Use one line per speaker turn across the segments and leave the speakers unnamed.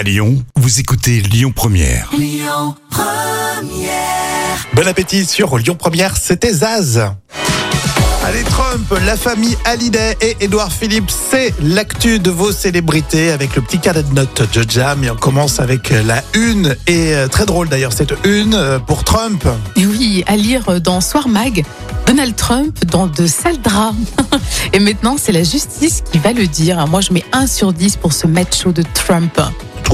À Lyon, vous écoutez Lyon Première.
Bon appétit sur Lyon Première, c'était Zaz. Allez Trump, la famille Hallyday et Édouard Philippe, c'est l'actu de vos célébrités avec le petit carnet de notes de Jam. Et on commence avec la une, et euh, très drôle d'ailleurs cette une euh, pour Trump.
Et oui, à lire dans Soir Mag, Donald Trump dans de sales draps. Et maintenant, c'est la justice qui va le dire. Moi, je mets 1 sur 10 pour ce macho de Trump.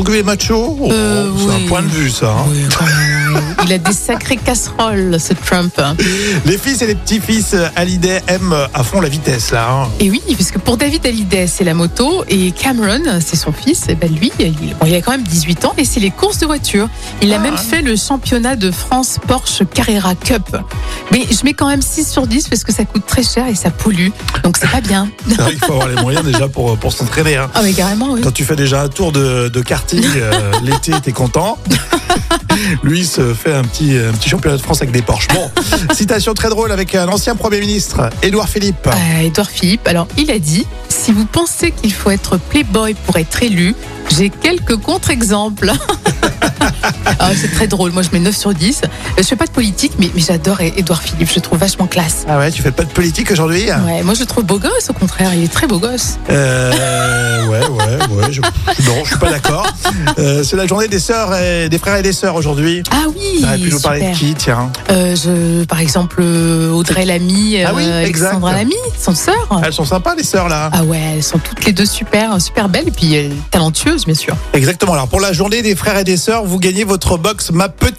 Est macho Oh,
Euh,
C'est
oui.
un point de vue ça. hein.
Oui. Il a des sacrées casseroles, ce Trump.
Les fils et les petits-fils euh, Hallyday aiment à fond la vitesse là. hein.
Et oui, puisque pour David Hallyday, c'est la moto, et Cameron, c'est son fils, et ben lui, il, bon, il a quand même 18 ans, et c'est les courses de voiture. Il a
Ah.
même fait le championnat de France Porsche Carrera Cup. Mais je mets quand même 6 sur 10 parce que ça coûte très cher et ça pollue. Donc c'est pas bien.
Vrai qu'il faut avoir les moyens déjà pour, pour s'entraîner. hein.
Ah mais carrément, oui.
Quand tu fais déjà un tour de, de karting euh, l'été, t'es content. Lui se fait un petit, un petit championnat de France avec des Porsche. Bon, citation très drôle avec un ancien Premier ministre, Édouard Philippe.
Euh, Édouard Philippe, alors il a dit si vous pensez qu'il faut être playboy pour être élu, j'ai quelques contre-exemples. Ah, c'est très drôle, moi je mets 9 sur 10. Euh, Je fais pas de politique, mais, mais j'adore Édouard Philippe, je le trouve vachement classe.
Ah ouais, tu fais pas de politique aujourd'hui
Ouais, moi je le trouve beau gosse au contraire, il est très beau gosse.
euh, Ouais, ouais, ouais. Je, non, je suis pas d'accord. Euh, c'est la journée des sœurs et des frères et des sœurs aujourd'hui.
Ah oui,
Ça aurait pu nous parler de qui, tiens
Euh, je, par exemple, euh, Audrey Lamy,
Ah oui,
euh,
exact.
Alexandra Lamy, son sœur.
Elles sont sympas les sœurs là.
Ah ouais, elles sont toutes les deux super, super belles et puis talentueuses bien sûr.
Exactement. Alors pour la journée des frères et des sœurs, vous gagnez votre box Ma petite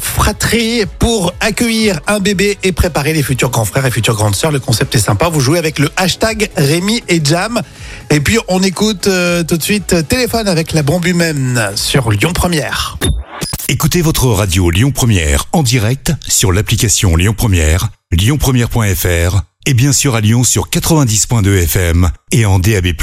fratrie pour accueillir un bébé et préparer les futurs grands frères et futures grandes sœurs. Le concept est sympa. Vous jouez avec le hashtag Rémi et Jam. Et puis on écoute euh, tout de suite euh, téléphone avec la bombe humaine sur Lyon Première.
Écoutez votre radio Lyon Première en direct sur l'application Lyon Première, lyonpremière.fr et bien sûr à Lyon sur 90.2 FM et en DAB+.